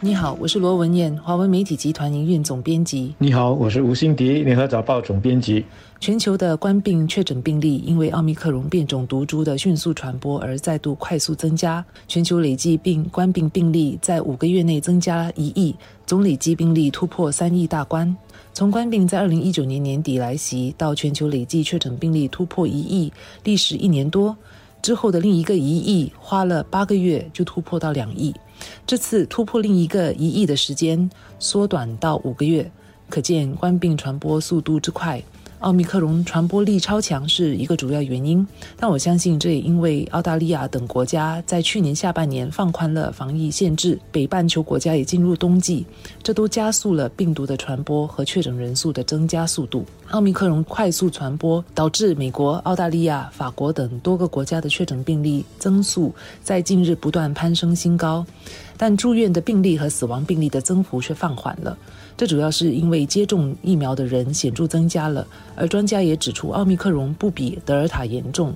你好，我是罗文燕，华文媒体集团营运总编辑。你好，我是吴欣迪，联合早报总编辑。全球的冠病确诊病例因为奥密克戎变种毒株的迅速传播而再度快速增加，全球累计病冠病病例在五个月内增加一亿，总累计病例突破三亿大关。从冠病在二零一九年年底来袭到全球累计确诊病例突破一亿，历时一年多。之后的另一个一亿花了八个月就突破到两亿，这次突破另一个一亿的时间缩短到五个月，可见冠病传播速度之快。奥密克戎传播力超强是一个主要原因，但我相信这也因为澳大利亚等国家在去年下半年放宽了防疫限制，北半球国家也进入冬季，这都加速了病毒的传播和确诊人数的增加速度。奥密克戎快速传播导致美国、澳大利亚、法国等多个国家的确诊病例增速在近日不断攀升新高，但住院的病例和死亡病例的增幅却放缓了。这主要是因为接种疫苗的人显著增加了，而专家也指出，奥密克戎不比德尔塔严重。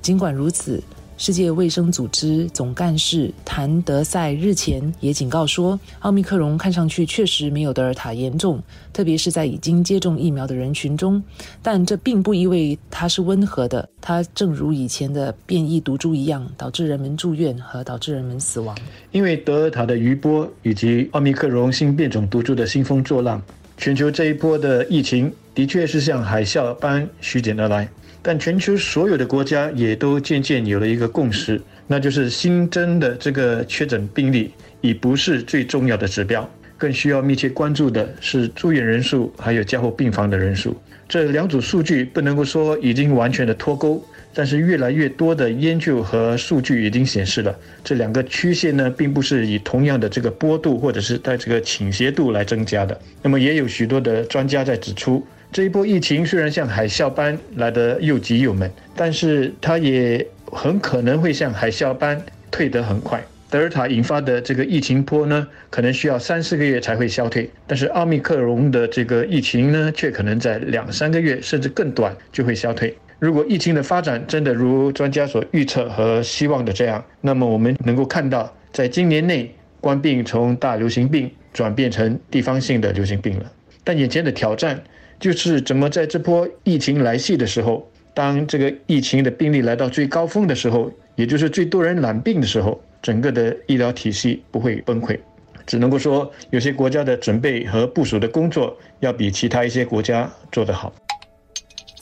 尽管如此，世界卫生组织总干事谭德赛日前也警告说，奥密克戎看上去确实没有德尔塔严重，特别是在已经接种疫苗的人群中。但这并不意味它是温和的，它正如以前的变异毒株一样，导致人们住院和导致人们死亡。因为德尔塔的余波以及奥密克戎新变种毒株的兴风作浪，全球这一波的疫情的确是像海啸般席卷而来。但全球所有的国家也都渐渐有了一个共识，那就是新增的这个确诊病例已不是最重要的指标，更需要密切关注的是住院人数还有加护病房的人数。这两组数据不能够说已经完全的脱钩，但是越来越多的研究和数据已经显示了这两个曲线呢，并不是以同样的这个波度或者是在这个倾斜度来增加的。那么也有许多的专家在指出。这一波疫情虽然像海啸般来得又急又猛，但是它也很可能会像海啸般退得很快。德尔塔引发的这个疫情波呢，可能需要三四个月才会消退，但是奥密克戎的这个疫情呢，却可能在两三个月甚至更短就会消退。如果疫情的发展真的如专家所预测和希望的这样，那么我们能够看到，在今年内，冠病从大流行病转变成地方性的流行病了。但眼前的挑战。就是怎么在这波疫情来袭的时候，当这个疫情的病例来到最高峰的时候，也就是最多人染病的时候，整个的医疗体系不会崩溃。只能够说，有些国家的准备和部署的工作要比其他一些国家做得好。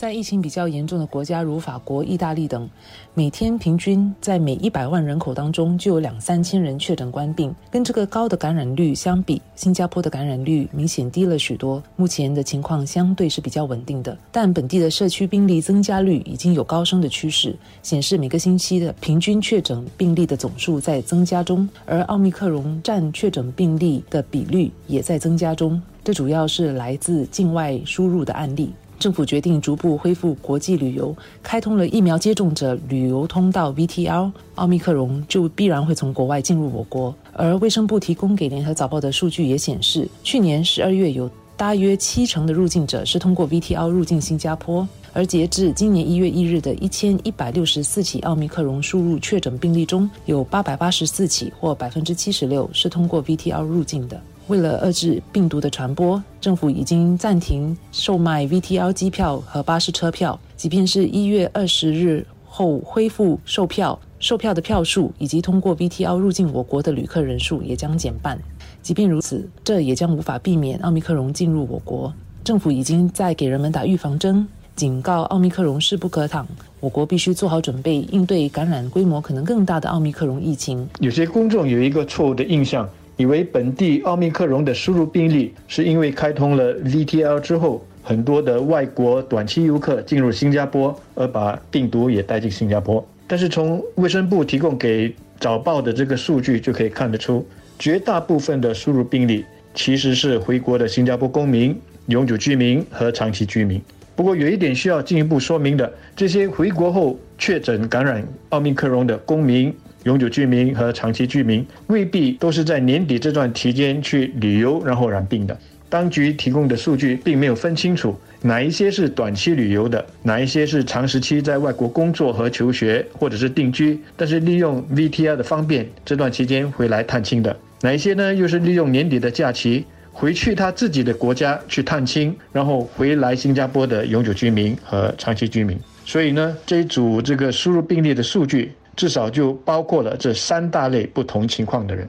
在疫情比较严重的国家，如法国、意大利等，每天平均在每一百万人口当中就有两三千人确诊冠病。跟这个高的感染率相比，新加坡的感染率明显低了许多。目前的情况相对是比较稳定的，但本地的社区病例增加率已经有高升的趋势，显示每个星期的平均确诊病例的总数在增加中，而奥密克戎占确诊病例的比率也在增加中。这主要是来自境外输入的案例。政府决定逐步恢复国际旅游，开通了疫苗接种者旅游通道 VTL，奥密克戎就必然会从国外进入我国。而卫生部提供给联合早报的数据也显示，去年十二月有大约七成的入境者是通过 VTL 入境新加坡，而截至今年一月一日的一千一百六十四起奥密克戎输入确诊病例中，有八百八十四起或百分之七十六是通过 VTL 入境的。为了遏制病毒的传播，政府已经暂停售卖 VTL 机票和巴士车票。即便是一月二十日后恢复售票，售票的票数以及通过 VTL 入境我国的旅客人数也将减半。即便如此，这也将无法避免奥密克戎进入我国。政府已经在给人们打预防针，警告奥密克戎势不可挡。我国必须做好准备，应对感染规模可能更大的奥密克戎疫情。有些公众有一个错误的印象。以为本地奥密克戎的输入病例是因为开通了 VTL 之后，很多的外国短期游客进入新加坡，而把病毒也带进新加坡。但是从卫生部提供给早报的这个数据就可以看得出，绝大部分的输入病例其实是回国的新加坡公民、永久居民和长期居民。不过有一点需要进一步说明的，这些回国后确诊感染奥密克戎的公民。永久居民和长期居民未必都是在年底这段期间去旅游然后染病的。当局提供的数据并没有分清楚哪一些是短期旅游的，哪一些是长时期在外国工作和求学或者是定居，但是利用 VTR 的方便这段期间回来探亲的。哪一些呢？又是利用年底的假期回去他自己的国家去探亲，然后回来新加坡的永久居民和长期居民。所以呢，这一组这个输入病例的数据，至少就包括了这三大类不同情况的人。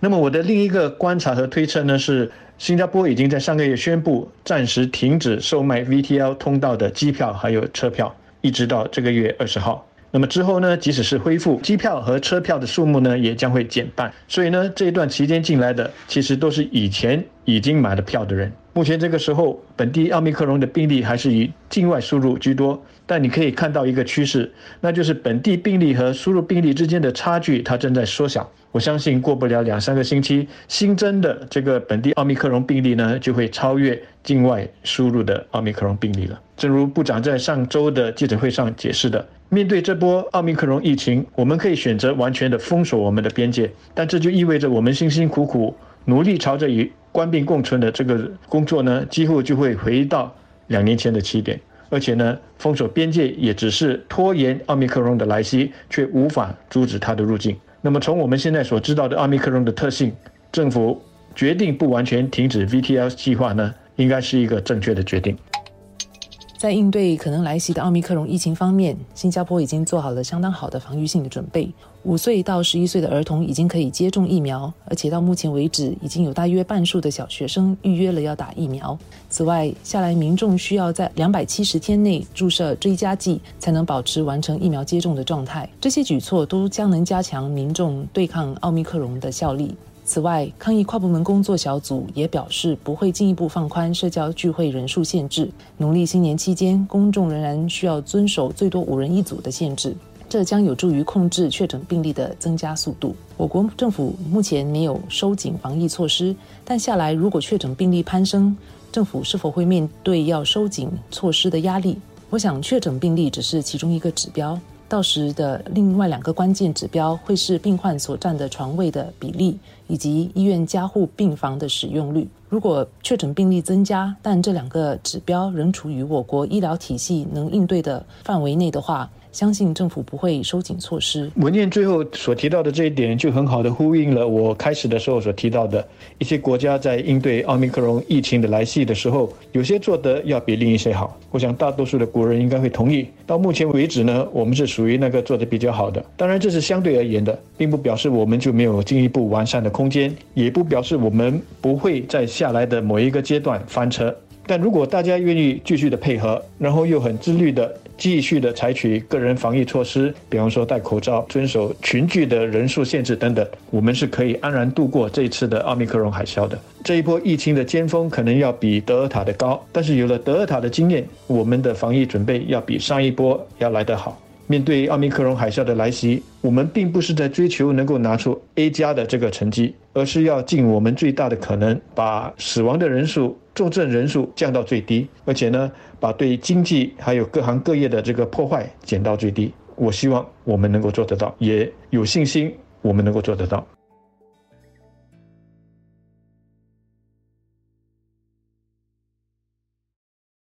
那么我的另一个观察和推测呢，是新加坡已经在上个月宣布暂时停止售卖 VTL 通道的机票还有车票，一直到这个月二十号。那么之后呢，即使是恢复机票和车票的数目呢，也将会减半。所以呢，这一段期间进来的其实都是以前已经买了票的人。目前这个时候，本地奥密克戎的病例还是以境外输入居多，但你可以看到一个趋势，那就是本地病例和输入病例之间的差距它正在缩小。我相信过不了两三个星期，新增的这个本地奥密克戎病例呢，就会超越境外输入的奥密克戎病例了。正如部长在上周的记者会上解释的，面对这波奥密克戎疫情，我们可以选择完全的封锁我们的边界，但这就意味着我们辛辛苦苦努力朝着与官兵共存的这个工作呢，几乎就会回到两年前的起点。而且呢，封锁边界也只是拖延奥密克戎的来袭，却无法阻止它的入境。那么从我们现在所知道的奥密克戎的特性，政府决定不完全停止 VTL 计划呢，应该是一个正确的决定。在应对可能来袭的奥密克戎疫情方面，新加坡已经做好了相当好的防御性的准备。五岁到十一岁的儿童已经可以接种疫苗，而且到目前为止，已经有大约半数的小学生预约了要打疫苗。此外，下来民众需要在两百七十天内注射追加剂，才能保持完成疫苗接种的状态。这些举措都将能加强民众对抗奥密克戎的效力。此外，抗疫跨部门工作小组也表示，不会进一步放宽社交聚会人数限制。农历新年期间，公众仍然需要遵守最多五人一组的限制，这将有助于控制确诊病例的增加速度。我国政府目前没有收紧防疫措施，但下来如果确诊病例攀升，政府是否会面对要收紧措施的压力？我想，确诊病例只是其中一个指标。到时的另外两个关键指标会是病患所占的床位的比例，以及医院加护病房的使用率。如果确诊病例增加，但这两个指标仍处于我国医疗体系能应对的范围内的话，相信政府不会收紧措施。文件最后所提到的这一点，就很好的呼应了我开始的时候所提到的一些国家在应对奥密克戎疫情的来袭的时候，有些做得要比另一些好。我想大多数的国人应该会同意。到目前为止呢，我们是属于那个做得比较好的。当然，这是相对而言的，并不表示我们就没有进一步完善的空间，也不表示我们不会在下来的某一个阶段翻车。但如果大家愿意继续的配合，然后又很自律的继续的采取个人防疫措施，比方说戴口罩、遵守群聚的人数限制等等，我们是可以安然度过这次的奥密克戎海啸的。这一波疫情的尖峰可能要比德尔塔的高，但是有了德尔塔的经验，我们的防疫准备要比上一波要来得好。面对奥密克戎海啸的来袭，我们并不是在追求能够拿出 A 加的这个成绩，而是要尽我们最大的可能，把死亡的人数、重症人数降到最低，而且呢，把对经济还有各行各业的这个破坏减到最低。我希望我们能够做得到，也有信心我们能够做得到。